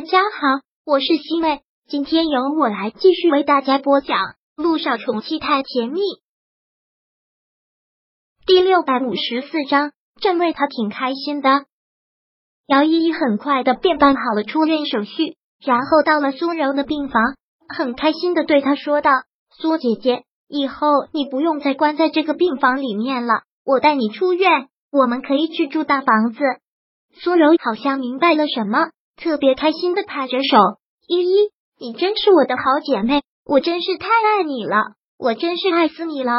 大家好，我是西妹，今天由我来继续为大家播讲《路上宠妻太甜蜜》第六百五十四章。正为他挺开心的，姚依依很快的便办好了出院手续，然后到了苏柔的病房，很开心的对他说道：“苏姐姐，以后你不用再关在这个病房里面了，我带你出院，我们可以去住大房子。”苏柔好像明白了什么。特别开心的拍着手，依依，你真是我的好姐妹，我真是太爱你了，我真是爱死你了。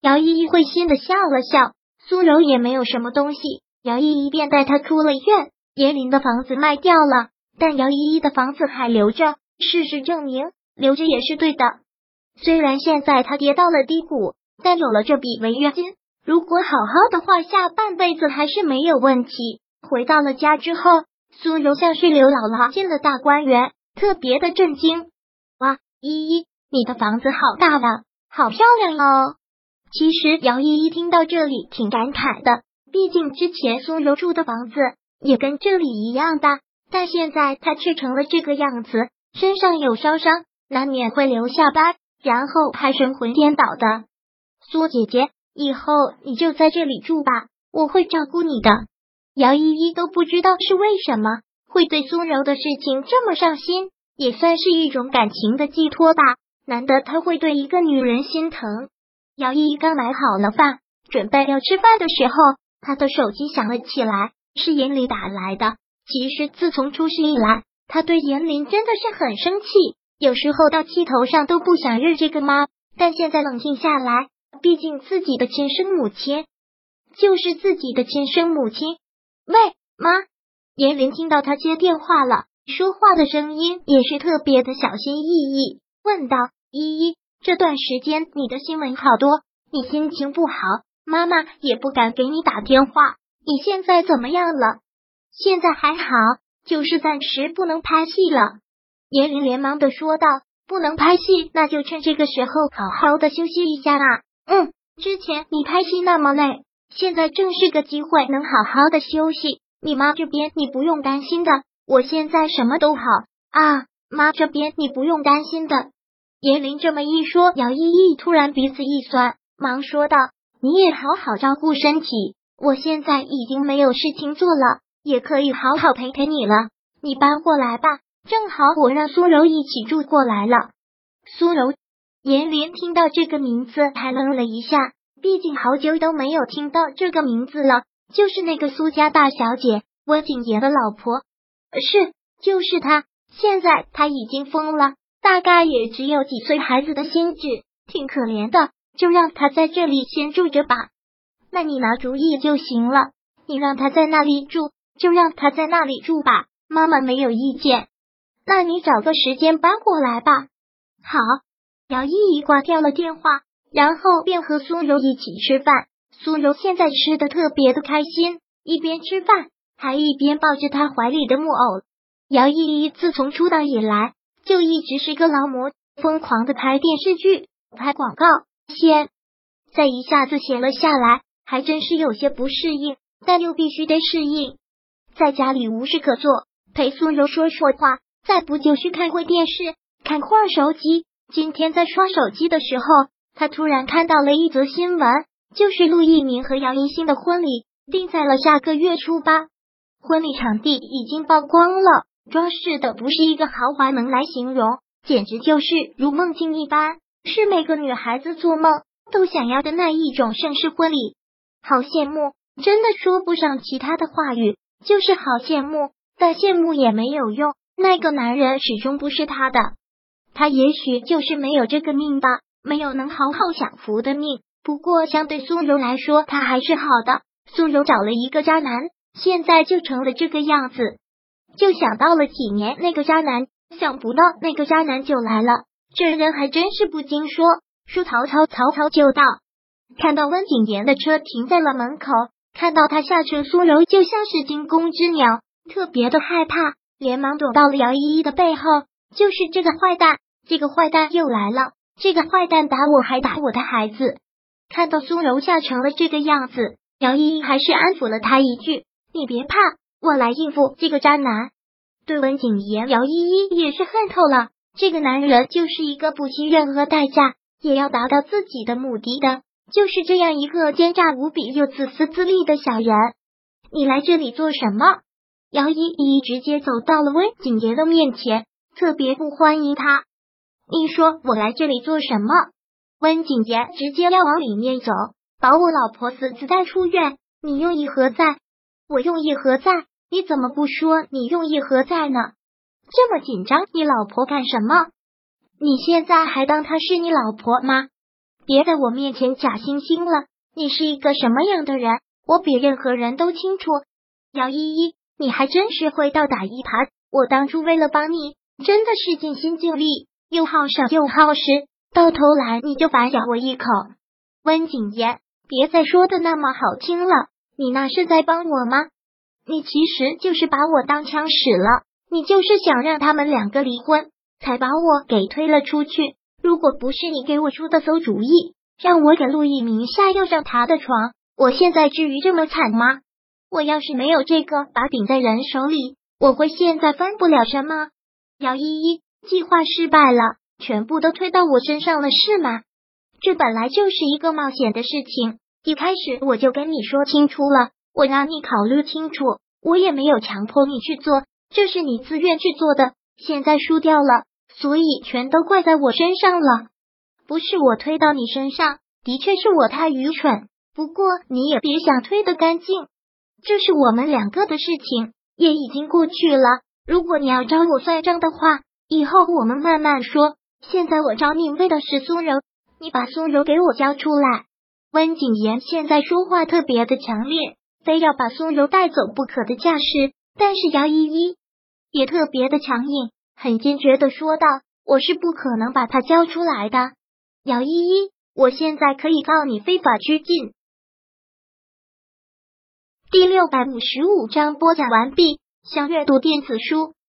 姚依依会心的笑了笑，苏柔也没有什么东西，姚依依便带她出了院。严林的房子卖掉了，但姚依依的房子还留着。事实证明，留着也是对的。虽然现在她跌到了低谷，但有了这笔违约金，如果好好的话，下半辈子还是没有问题。回到了家之后。苏柔像是刘姥姥进了大观园，特别的震惊。哇，依依，你的房子好大了，好漂亮哦！其实姚依依听到这里挺感慨的，毕竟之前苏柔住的房子也跟这里一样大，但现在她却成了这个样子，身上有烧伤，难免会留下疤，然后还神魂颠倒的。苏姐姐，以后你就在这里住吧，我会照顾你的。姚依依都不知道是为什么会对苏柔的事情这么上心，也算是一种感情的寄托吧。难得他会对一个女人心疼。姚依依刚买好了饭，准备要吃饭的时候，他的手机响了起来，是严林打来的。其实自从出事以来，他对严林真的是很生气，有时候到气头上都不想认这个妈。但现在冷静下来，毕竟自己的亲生母亲就是自己的亲生母亲。喂，妈！严玲听到他接电话了，说话的声音也是特别的小心翼翼，问道：“依依，这段时间你的新闻好多，你心情不好，妈妈也不敢给你打电话。你现在怎么样了？现在还好，就是暂时不能拍戏了。”严玲连忙的说道：“不能拍戏，那就趁这个时候好好的休息一下啦。嗯，之前你拍戏那么累。”现在正是个机会，能好好的休息。你妈这边你不用担心的，我现在什么都好啊。妈这边你不用担心的。严林这么一说，姚依依突然鼻子一酸，忙说道：“你也好好照顾身体，我现在已经没有事情做了，也可以好好陪陪你了。你搬过来吧，正好我让苏柔一起住过来了。”苏柔，严林听到这个名字还愣了一下。毕竟好久都没有听到这个名字了，就是那个苏家大小姐温景言的老婆，是，就是她。现在她已经疯了，大概也只有几岁孩子的心智，挺可怜的。就让她在这里先住着吧。那你拿主意就行了，你让她在那里住，就让她在那里住吧。妈妈没有意见。那你找个时间搬过来吧。好，姚依依挂掉了电话。然后便和苏柔一起吃饭。苏柔现在吃的特别的开心，一边吃饭还一边抱着他怀里的木偶。姚依依自从出道以来就一直是个劳模，疯狂的拍电视剧、拍广告。现在一下子闲了下来，还真是有些不适应，但又必须得适应。在家里无事可做，陪苏柔说说话，再不就是看会电视，看会手机。今天在刷手机的时候。他突然看到了一则新闻，就是陆一鸣和杨一新的婚礼定在了下个月初八，婚礼场地已经曝光了，装饰的不是一个豪华能来形容，简直就是如梦境一般，是每个女孩子做梦都想要的那一种盛世婚礼。好羡慕，真的说不上其他的话语，就是好羡慕，但羡慕也没有用，那个男人始终不是他的，他也许就是没有这个命吧。没有能好好享福的命，不过相对苏柔来说，他还是好的。苏柔找了一个渣男，现在就成了这个样子。就想到了几年那个渣男，想不到那个渣男就来了。这人还真是不经说，说曹操，曹操就到。看到温景言的车停在了门口，看到他下车，苏柔就像是惊弓之鸟，特别的害怕，连忙躲到了姚依依的背后。就是这个坏蛋，这个坏蛋又来了。这个坏蛋打我，还打我的孩子。看到苏柔吓成了这个样子，姚依依还是安抚了他一句：“你别怕，我来应付这个渣男。”对温景言、姚依依也是恨透了。这个男人就是一个不惜任何代价也要达到自己的目的的，就是这样一个奸诈无比又自私自利的小人。你来这里做什么？姚依依直接走到了温景言的面前，特别不欢迎他。你说我来这里做什么？温景言直接要往里面走，保我老婆死子带出院。你用意何在？我用意何在？你怎么不说你用意何在呢？这么紧张，你老婆干什么？你现在还当她是你老婆吗？别在我面前假惺惺了。你是一个什么样的人，我比任何人都清楚。姚依依，你还真是会倒打一耙。我当初为了帮你，真的是尽心尽力，又好赏又好施，到头来你就反咬我一口。温景言，别再说的那么好听了，你那是在帮我吗？你其实就是把我当枪使了。你就是想让他们两个离婚，才把我给推了出去。如果不是你给我出的馊主意，让我给陆毅名下又上他的床，我现在至于这么惨吗？我要是没有这个把柄在人手里，我会现在翻不了身吗？姚依依，计划失败了，全部都推到我身上了是吗？这本来就是一个冒险的事情，一开始我就跟你说清楚了，我让你考虑清楚，我也没有强迫你去做。这是你自愿去做的，现在输掉了，所以全都怪在我身上了。不是我推到你身上，的确是我太愚蠢。不过你也别想推得干净，这是我们两个的事情，也已经过去了。如果你要找我算账的话，以后我们慢慢说。现在我找你为的是苏柔，你把苏柔给我交出来。温景言现在说话特别的强烈，非要把苏柔带走不可的架势。但是姚依依。也特别的强硬，很坚决的说道：“我是不可能把他交出来的，姚依依，我现在可以告你非法拘禁。”第六百五十五章播讲完毕。想阅读电子书，